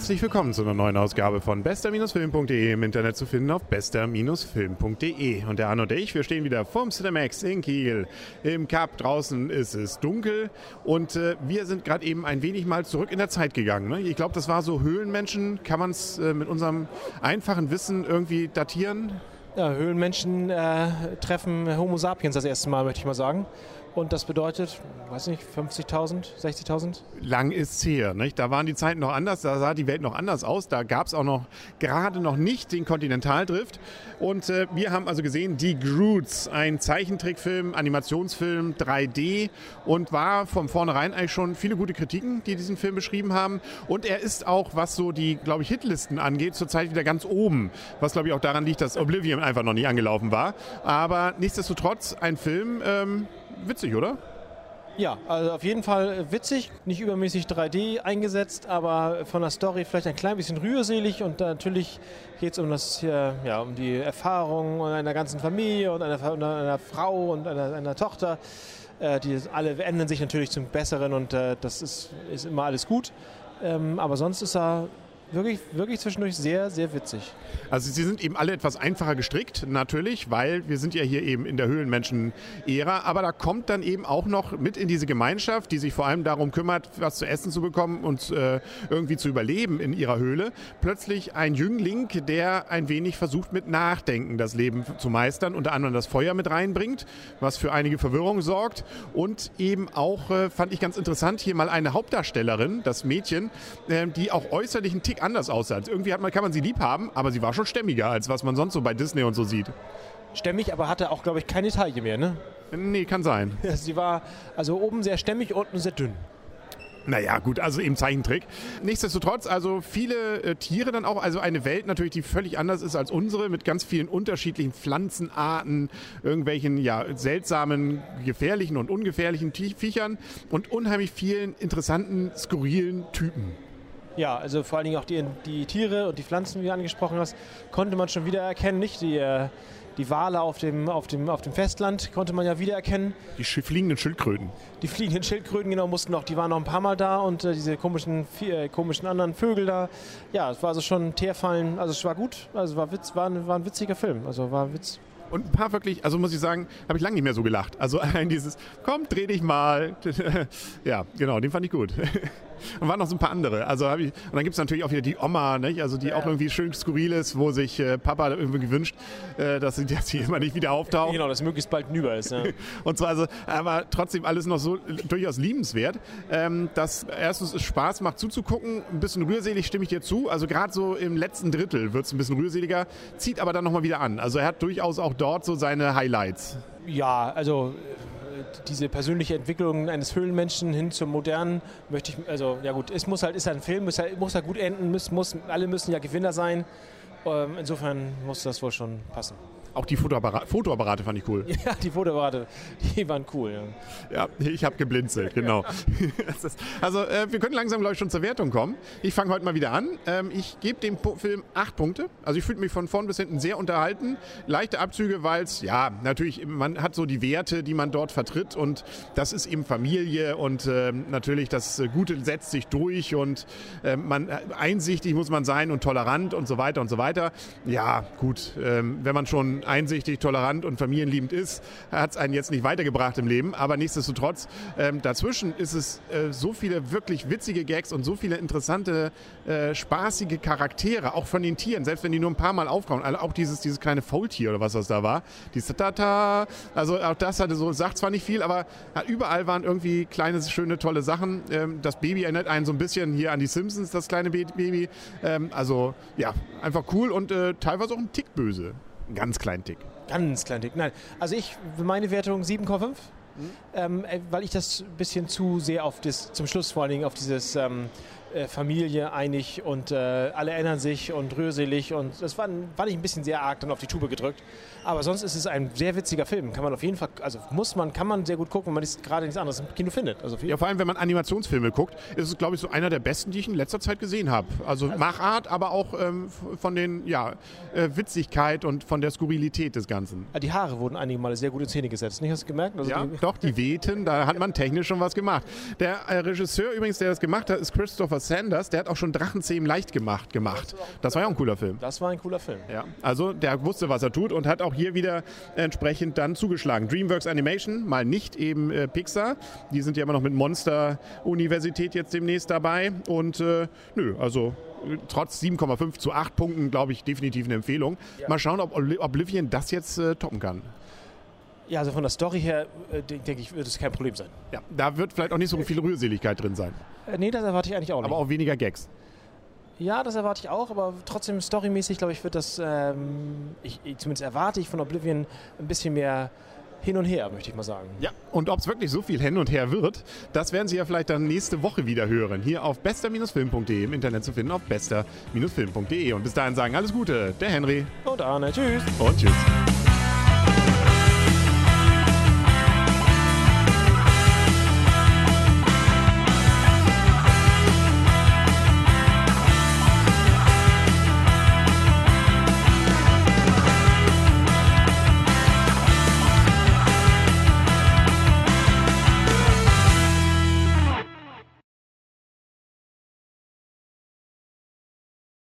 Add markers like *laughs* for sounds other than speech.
Herzlich willkommen zu einer neuen Ausgabe von bester-film.de im Internet zu finden auf bester-film.de. Und der Arno und ich, wir stehen wieder vorm Cinemax in Kiel. Im Cup draußen ist es dunkel und äh, wir sind gerade eben ein wenig mal zurück in der Zeit gegangen. Ne? Ich glaube, das war so Höhlenmenschen. Kann man es äh, mit unserem einfachen Wissen irgendwie datieren? Ja, Höhlenmenschen äh, treffen Homo sapiens das erste Mal, möchte ich mal sagen. Und das bedeutet, weiß nicht, 50.000, 60.000? Lang ist es her. Nicht? Da waren die Zeiten noch anders, da sah die Welt noch anders aus. Da gab es auch noch gerade noch nicht den Kontinentaldrift. Und äh, wir haben also gesehen, Die Groots, ein Zeichentrickfilm, Animationsfilm, 3D und war von vornherein eigentlich schon viele gute Kritiken, die diesen Film beschrieben haben. Und er ist auch, was so die, glaube ich, Hitlisten angeht, zurzeit wieder ganz oben. Was, glaube ich, auch daran liegt, dass Oblivion einfach noch nie angelaufen war. Aber nichtsdestotrotz ein Film, ähm, witzig, oder? Ja, also auf jeden Fall witzig, nicht übermäßig 3D eingesetzt, aber von der Story vielleicht ein klein bisschen rührselig und natürlich geht es um das ja, um die Erfahrung einer ganzen Familie und einer, einer Frau und einer, einer Tochter. Äh, die alle ändern sich natürlich zum Besseren und äh, das ist, ist immer alles gut. Ähm, aber sonst ist er wirklich, wirklich zwischendurch sehr, sehr witzig. Also sie sind eben alle etwas einfacher gestrickt, natürlich, weil wir sind ja hier eben in der Höhlenmenschen-Ära, aber da kommt dann eben auch noch mit in diese Gemeinschaft, die sich vor allem darum kümmert, was zu essen zu bekommen und äh, irgendwie zu überleben in ihrer Höhle, plötzlich ein Jüngling, der ein wenig versucht mit Nachdenken das Leben zu meistern, unter anderem das Feuer mit reinbringt, was für einige Verwirrung sorgt. Und eben auch, äh, fand ich ganz interessant, hier mal eine Hauptdarstellerin, das Mädchen, äh, die auch äußerlich einen Tick anders aussah. Irgendwie hat man, kann man sie lieb haben, aber sie war schon stämmiger, als was man sonst so bei Disney und so sieht. Stämmig, aber hatte auch, glaube ich, keine Taille mehr, ne? Nee, kann sein. *laughs* sie war also oben sehr stämmig, unten sehr dünn. Naja, gut, also eben Zeichentrick. Nichtsdestotrotz, also viele äh, Tiere dann auch, also eine Welt natürlich, die völlig anders ist als unsere, mit ganz vielen unterschiedlichen Pflanzenarten, irgendwelchen ja seltsamen, gefährlichen und ungefährlichen Viechern und unheimlich vielen interessanten, skurrilen Typen. Ja, also vor allen Dingen auch die, die Tiere und die Pflanzen, wie du angesprochen hast, konnte man schon wieder erkennen. Nicht die, äh, die Wale auf dem, auf, dem, auf dem Festland konnte man ja wiedererkennen. Die fliegenden Schildkröten. Die fliegenden Schildkröten, genau, mussten noch, die waren noch ein paar Mal da und äh, diese komischen, äh, komischen anderen Vögel da. Ja, es war also schon Teerfallen, also es war gut, also war, Witz, war, ein, war ein witziger Film, also war Witz. Und ein paar wirklich, also muss ich sagen, habe ich lange nicht mehr so gelacht. Also *laughs* ein dieses, komm, dreh dich mal. *laughs* ja, genau, den fand ich gut. *laughs* Und waren noch so ein paar andere. Also ich, und dann gibt es natürlich auch wieder die Oma, nicht? also die ja. auch irgendwie schön skurril ist, wo sich äh, Papa irgendwie gewünscht, äh, dass, sie, dass sie immer nicht wieder auftaucht. Genau, dass möglichst bald hinüber ist. Ja. und zwar also, aber trotzdem alles noch so durchaus liebenswert, ähm, dass erstens es Spaß macht zuzugucken, ein bisschen rührselig stimme ich dir zu. Also gerade so im letzten Drittel wird es ein bisschen rührseliger, zieht aber dann nochmal wieder an. Also er hat durchaus auch dort so seine Highlights. Ja, also diese persönliche Entwicklung eines Höhlenmenschen hin zum modernen möchte ich, also ja gut, es muss halt, ist ein Film, muss halt, muss halt gut enden, muss, muss, alle müssen ja Gewinner sein. Ähm, insofern muss das wohl schon passen. Auch die Fotoapparate, Fotoapparate fand ich cool. *laughs* Ja, die Fotoapparate, die waren cool. Ja, ja ich habe geblinzelt, genau. *laughs* also äh, wir können langsam, glaube ich, schon zur Wertung kommen. Ich fange heute mal wieder an. Ähm, ich gebe dem po Film acht Punkte. Also ich fühle mich von vorn bis hinten sehr unterhalten. Leichte Abzüge, weil es, ja, natürlich, man hat so die Werte, die man dort vertritt und das ist eben Familie und äh, natürlich das Gute setzt sich durch und ähm, äh, man einsichtig muss man sein und tolerant und so weiter und so weiter. Ja, gut, ähm, wenn man schon einsichtig, tolerant und familienliebend ist, hat es einen jetzt nicht weitergebracht im Leben. Aber nichtsdestotrotz, ähm, dazwischen ist es äh, so viele wirklich witzige Gags und so viele interessante, äh, spaßige Charaktere, auch von den Tieren, selbst wenn die nur ein paar Mal aufkommen. Also auch dieses, dieses kleine Faultier oder was das da war. Dieses Tata, also auch das hatte so, sagt zwar nicht viel, aber ja, überall waren irgendwie kleine, schöne, tolle Sachen. Ähm, das Baby erinnert einen so ein bisschen hier an die Simpsons, das kleine Baby. Ähm, also ja, einfach cool und äh, teilweise auch ein Tick böse. Ganz kleinen Tick. Ganz kleinen Tick. Nein, also ich, meine Wertung 7,5. Mhm. Ähm, äh, weil ich das ein bisschen zu sehr auf das, zum Schluss vor allen Dingen auf dieses ähm, äh, Familie einig und äh, alle erinnern sich und rührselig und das war, war ich ein bisschen sehr arg dann auf die Tube gedrückt. Aber sonst ist es ein sehr witziger Film. Kann man auf jeden Fall, also muss man, kann man sehr gut gucken, wenn man gerade nichts anderes im Kino findet. Also ja, vor allem, wenn man Animationsfilme guckt, ist es, glaube ich, so einer der besten, die ich in letzter Zeit gesehen habe. Also, also Machart, aber auch ähm, von den, ja, äh, Witzigkeit und von der Skurrilität des Ganzen. Die Haare wurden einige Male sehr gut in Szene gesetzt. Nicht, hast du gemerkt? Also ja, doch, die wehten, da hat man technisch schon was gemacht. Der äh, Regisseur übrigens, der das gemacht hat, ist Christopher Sanders. Der hat auch schon Drachenzähmen leicht gemacht. gemacht. Das war ja auch ein cooler Film. Das war ein cooler Film. Ja, also der wusste, was er tut und hat auch hier wieder entsprechend dann zugeschlagen. DreamWorks Animation, mal nicht eben äh, Pixar. Die sind ja immer noch mit Monster Universität jetzt demnächst dabei. Und äh, nö, also trotz 7,5 zu 8 Punkten, glaube ich, definitiv eine Empfehlung. Ja. Mal schauen, ob Oblivion das jetzt äh, toppen kann. Ja, also von der Story her, äh, denke ich, wird es kein Problem sein. Ja, da wird vielleicht auch nicht so viel Rührseligkeit drin sein. Äh, nee, das erwarte ich eigentlich auch nicht. Aber auch weniger Gags. Ja, das erwarte ich auch, aber trotzdem storymäßig, glaube ich, wird das, ähm, ich, zumindest erwarte ich von Oblivion ein bisschen mehr hin und her, möchte ich mal sagen. Ja, und ob es wirklich so viel hin und her wird, das werden Sie ja vielleicht dann nächste Woche wieder hören. Hier auf bester-film.de im Internet zu finden, auf bester-film.de. Und bis dahin sagen alles Gute, der Henry. Und Arne. Tschüss. Und tschüss.